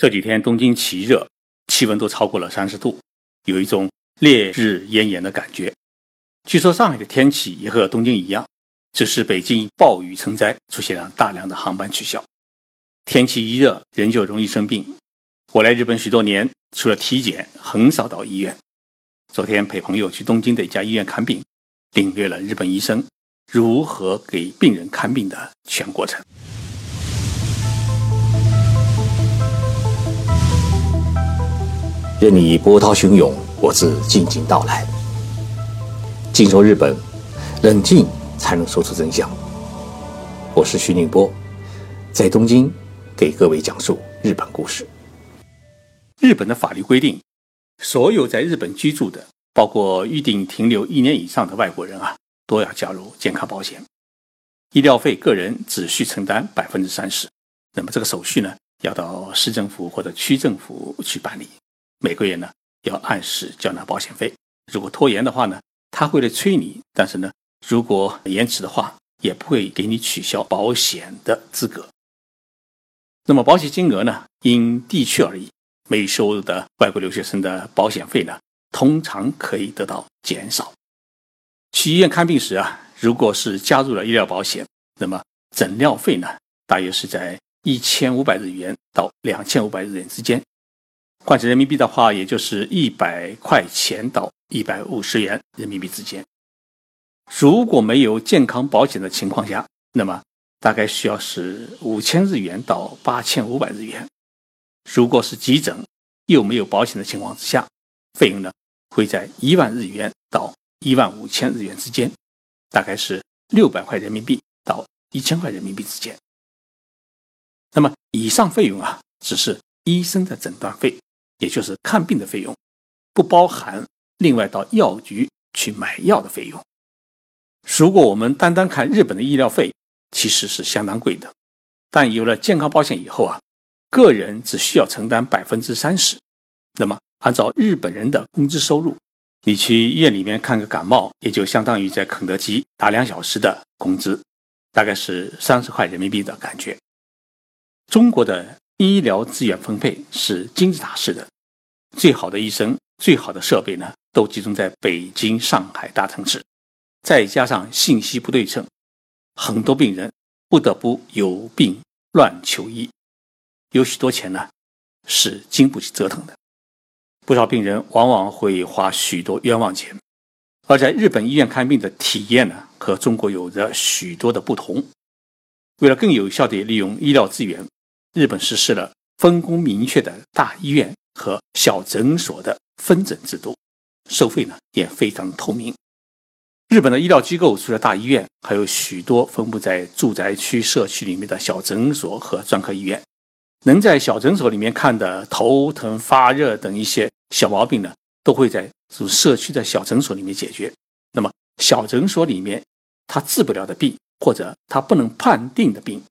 这几天东京奇热，气温都超过了三十度，有一种烈日炎炎的感觉。据说上海的天气也和东京一样，只是北京暴雨成灾，出现了大量的航班取消。天气一热，人就容易生病。我来日本许多年，除了体检，很少到医院。昨天陪朋友去东京的一家医院看病，领略了日本医生如何给病人看病的全过程。任你波涛汹涌，我自静静到来。静说日本，冷静才能说出真相。我是徐宁波，在东京给各位讲述日本故事。日本的法律规定，所有在日本居住的，包括预定停留一年以上的外国人啊，都要加入健康保险。医疗费个人只需承担百分之三十。那么这个手续呢，要到市政府或者区政府去办理。每个月呢要按时缴纳保险费，如果拖延的话呢，他会来催你，但是呢，如果延迟的话，也不会给你取消保险的资格。那么保险金额呢，因地区而异，没收入的外国留学生的保险费呢，通常可以得到减少。去医院看病时啊，如果是加入了医疗保险，那么诊疗费呢，大约是在一千五百日元到两千五百日元之间。换成人民币的话，也就是一百块钱到一百五十元人民币之间。如果没有健康保险的情况下，那么大概需要是五千日元到八千五百日元。如果是急诊又没有保险的情况之下，费用呢会在一万日元到一万五千日元之间，大概是六百块人民币到一千块人民币之间。那么以上费用啊，只是医生的诊断费。也就是看病的费用，不包含另外到药局去买药的费用。如果我们单单看日本的医疗费，其实是相当贵的。但有了健康保险以后啊，个人只需要承担百分之三十。那么按照日本人的工资收入，你去医院里面看个感冒，也就相当于在肯德基打两小时的工资，大概是三十块人民币的感觉。中国的。医疗资源分配是金字塔式的，最好的医生、最好的设备呢，都集中在北京、上海大城市，再加上信息不对称，很多病人不得不有病乱求医，有许多钱呢是经不起折腾的，不少病人往往会花许多冤枉钱。而在日本医院看病的体验呢，和中国有着许多的不同。为了更有效地利用医疗资源。日本实施了分工明确的大医院和小诊所的分诊制度，收费呢也非常透明。日本的医疗机构除了大医院，还有许多分布在住宅区、社区里面的小诊所和专科医院。能在小诊所里面看的头疼、发热等一些小毛病呢，都会在住社区的小诊所里面解决。那么小诊所里面他治不了的病，或者他不能判定的病，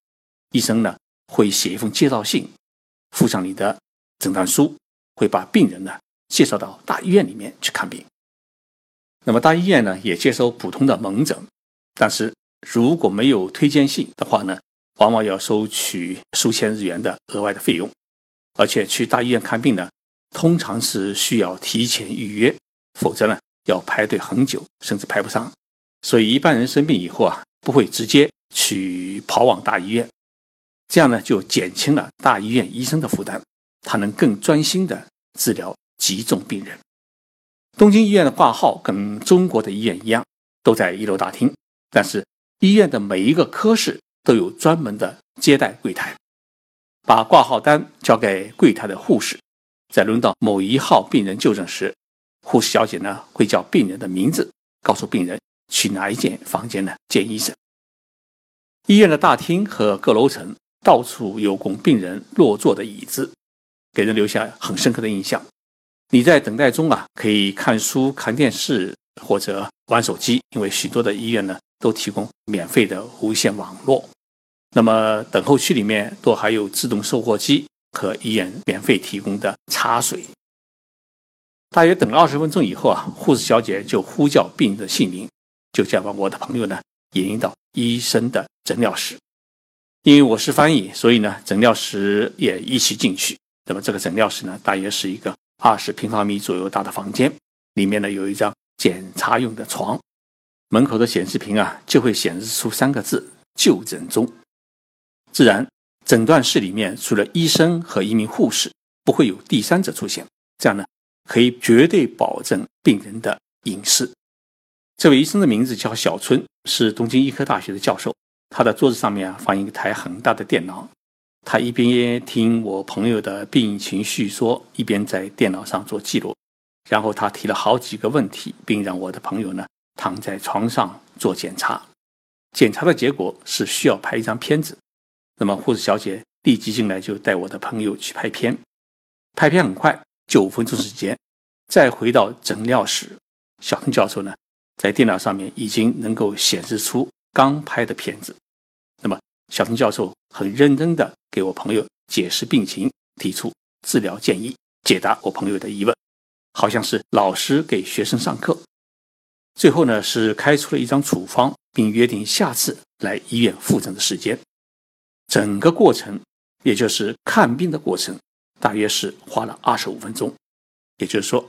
医生呢？会写一封介绍信，附上你的诊断书，会把病人呢介绍到大医院里面去看病。那么大医院呢也接收普通的门诊，但是如果没有推荐信的话呢，往往要收取数千日元的额外的费用。而且去大医院看病呢，通常是需要提前预约，否则呢要排队很久，甚至排不上。所以一般人生病以后啊，不会直接去跑往大医院。这样呢，就减轻了大医院医生的负担，他能更专心的治疗急重病人。东京医院的挂号跟中国的医院一样，都在一楼大厅，但是医院的每一个科室都有专门的接待柜台，把挂号单交给柜台的护士，在轮到某一号病人就诊时，护士小姐呢会叫病人的名字，告诉病人去哪一间房间呢见医生。医院的大厅和各楼层。到处有供病人落座的椅子，给人留下很深刻的印象。你在等待中啊，可以看书、看电视或者玩手机，因为许多的医院呢都提供免费的无线网络。那么等候区里面都还有自动售货机和医院免费提供的茶水。大约等了二十分钟以后啊，护士小姐就呼叫病人的姓名，就将把我的朋友呢引引到医生的诊疗室。因为我是翻译，所以呢，诊疗室也一起进去。那么这个诊疗室呢，大约是一个二十平方米左右大的房间，里面呢有一张检查用的床，门口的显示屏啊就会显示出三个字“就诊中”。自然，诊断室里面除了医生和一名护士，不会有第三者出现。这样呢，可以绝对保证病人的隐私。这位医生的名字叫小春，是东京医科大学的教授。他的桌子上面啊放一台很大的电脑。他一边听我朋友的病情叙说，一边在电脑上做记录。然后他提了好几个问题，并让我的朋友呢躺在床上做检查。检查的结果是需要拍一张片子。那么护士小姐立即进来就带我的朋友去拍片。拍片很快，就五分钟时间。再回到诊疗室，小陈教授呢在电脑上面已经能够显示出刚拍的片子。那么小陈教授很认真的。给我朋友解释病情，提出治疗建议，解答我朋友的疑问，好像是老师给学生上课。最后呢，是开出了一张处方，并约定下次来医院复诊的时间。整个过程，也就是看病的过程，大约是花了二十五分钟。也就是说，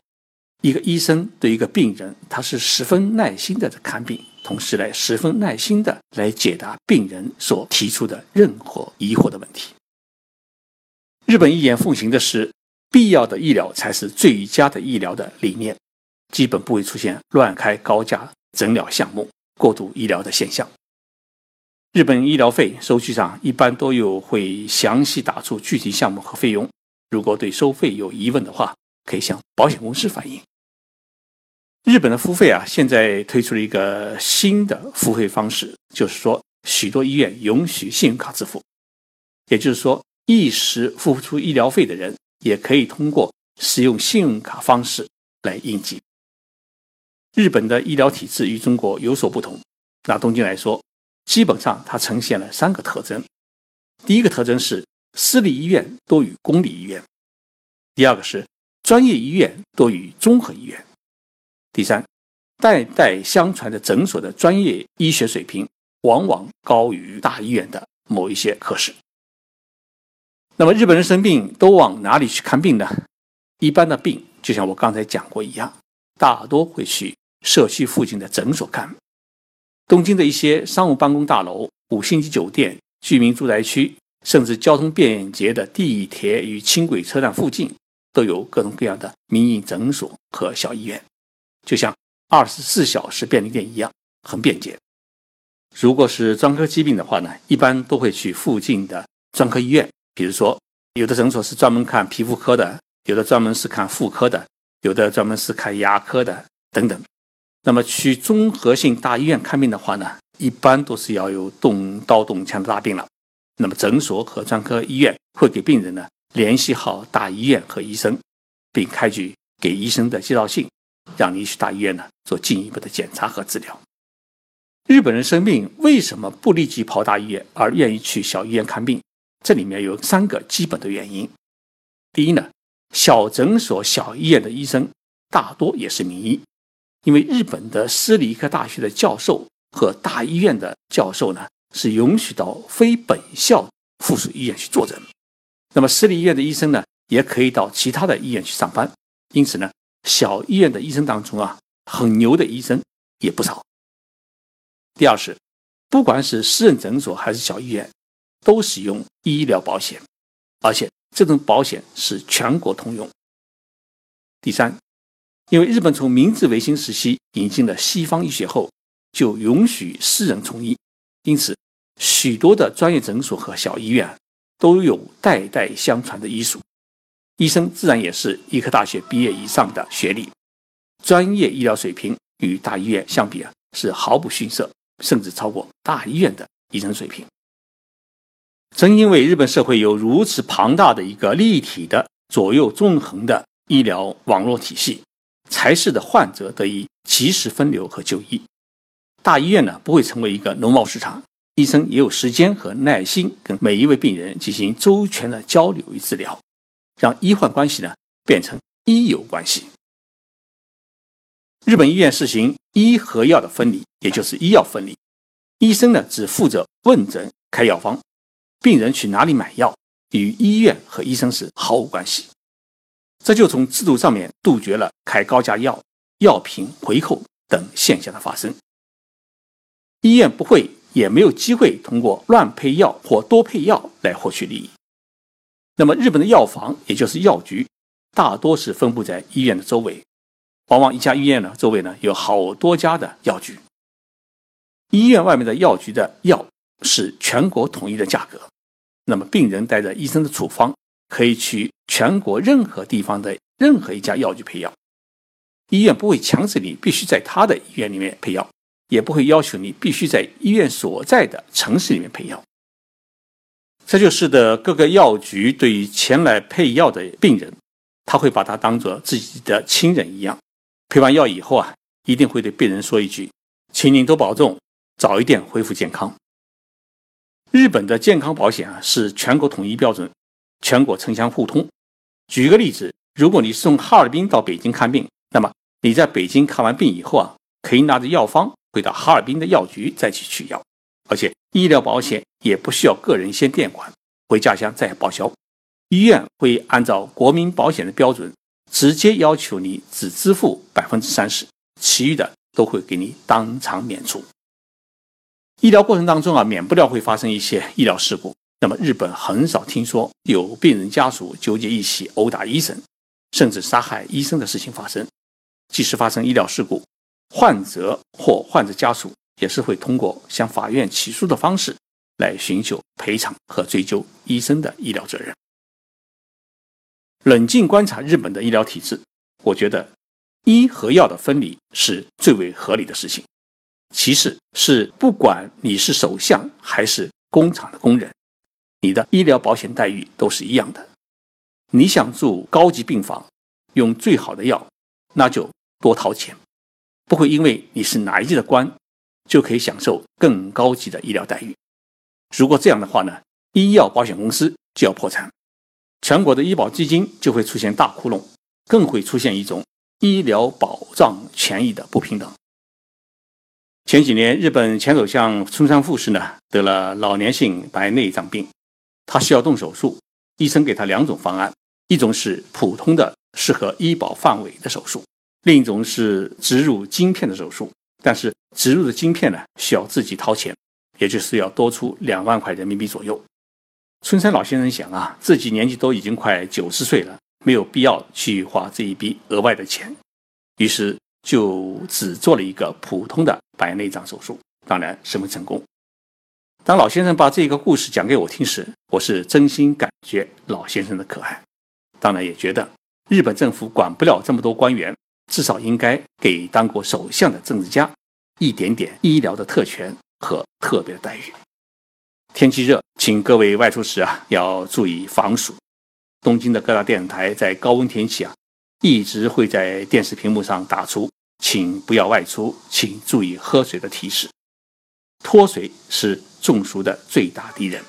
一个医生对一个病人，他是十分耐心的在看病，同时来十分耐心的来解答病人所提出的任何疑惑的问题。日本医院奉行的是必要的医疗才是最佳的医疗的理念，基本不会出现乱开高价诊疗项目、过度医疗的现象。日本医疗费收据上一般都有会详细打出具体项目和费用。如果对收费有疑问的话，可以向保险公司反映。日本的付费啊，现在推出了一个新的付费方式，就是说许多医院允许信用卡支付，也就是说。一时付不出医疗费的人，也可以通过使用信用卡方式来应急。日本的医疗体制与中国有所不同。拿东京来说，基本上它呈现了三个特征：第一个特征是私立医院多于公立医院；第二个是专业医院多于综合医院；第三，代代相传的诊所的专业医学水平往往高于大医院的某一些科室。那么日本人生病都往哪里去看病呢？一般的病就像我刚才讲过一样，大多会去社区附近的诊所看。东京的一些商务办公大楼、五星级酒店、居民住宅区，甚至交通便捷的地铁与轻轨车站附近，都有各种各样的民营诊所和小医院，就像二十四小时便利店一样，很便捷。如果是专科疾病的话呢，一般都会去附近的专科医院。比如说，有的诊所是专门看皮肤科的，有的专门是看妇科的，有的专门是看牙科的等等。那么去综合性大医院看病的话呢，一般都是要有动刀动枪的大病了。那么诊所和专科医院会给病人呢联系好大医院和医生，并开具给医生的介绍信，让你去大医院呢做进一步的检查和治疗。日本人生病为什么不立即跑大医院，而愿意去小医院看病？这里面有三个基本的原因。第一呢，小诊所、小医院的医生大多也是名医，因为日本的私立医科大学的教授和大医院的教授呢是允许到非本校附属医院去坐诊。那么私立医院的医生呢也可以到其他的医院去上班。因此呢，小医院的医生当中啊，很牛的医生也不少。第二是，不管是私人诊所还是小医院。都使用医疗保险，而且这种保险是全国通用。第三，因为日本从明治维新时期引进了西方医学后，就允许私人从医，因此许多的专业诊所和小医院都有代代相传的医术，医生自然也是医科大学毕业以上的学历，专业医疗水平与大医院相比啊是毫不逊色，甚至超过大医院的医生水平。正因为日本社会有如此庞大的一个立体的左右纵横的医疗网络体系，才使得患者得以及时分流和就医。大医院呢不会成为一个农贸市场，医生也有时间和耐心跟每一位病人进行周全的交流与治疗，让医患关系呢变成医友关系。日本医院实行医和药的分离，也就是医药分离，医生呢只负责问诊开药方。病人去哪里买药，与医院和医生是毫无关系。这就从制度上面杜绝了开高价药、药品回扣等现象的发生。医院不会也没有机会通过乱配药或多配药来获取利益。那么，日本的药房也就是药局，大多是分布在医院的周围，往往一家医院呢周围呢有好多家的药局。医院外面的药局的药是全国统一的价格，那么病人带着医生的处方，可以去全国任何地方的任何一家药局配药。医院不会强制你必须在他的医院里面配药，也不会要求你必须在医院所在的城市里面配药。这就使得各个药局对于前来配药的病人，他会把他当做自己的亲人一样。配完药以后啊，一定会对病人说一句：“请您多保重。”早一点恢复健康。日本的健康保险啊是全国统一标准，全国城乡互通。举个例子，如果你是从哈尔滨到北京看病，那么你在北京看完病以后啊，可以拿着药方回到哈尔滨的药局再去取药，而且医疗保险也不需要个人先垫款，回家乡再报销。医院会按照国民保险的标准，直接要求你只支付百分之三十，其余的都会给你当场免除。医疗过程当中啊，免不了会发生一些医疗事故。那么日本很少听说有病人家属纠结一起殴打医生，甚至杀害医生的事情发生。即使发生医疗事故，患者或患者家属也是会通过向法院起诉的方式来寻求赔偿和追究医生的医疗责任。冷静观察日本的医疗体制，我觉得医和药的分离是最为合理的事情。其次是，不管你是首相还是工厂的工人，你的医疗保险待遇都是一样的。你想住高级病房，用最好的药，那就多掏钱，不会因为你是哪一级的官，就可以享受更高级的医疗待遇。如果这样的话呢，医药保险公司就要破产，全国的医保基金就会出现大窟窿，更会出现一种医疗保障权益的不平等。前几年，日本前首相村山富士呢得了老年性白内障病，他需要动手术。医生给他两种方案，一种是普通的适合医保范围的手术，另一种是植入晶片的手术。但是植入的晶片呢需要自己掏钱，也就是要多出两万块人民币左右。村山老先生想啊，自己年纪都已经快九十岁了，没有必要去花这一笔额外的钱，于是。就只做了一个普通的白内障手术，当然十分成功。当老先生把这个故事讲给我听时，我是真心感觉老先生的可爱，当然也觉得日本政府管不了这么多官员，至少应该给当过首相的政治家一点点医疗的特权和特别的待遇。天气热，请各位外出时啊要注意防暑。东京的各大电视台在高温天气啊。一直会在电视屏幕上打出“请不要外出，请注意喝水”的提示。脱水是中暑的最大敌人。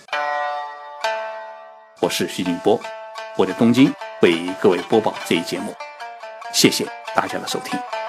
我是徐静波，我在东京为各位播报这一节目，谢谢大家的收听。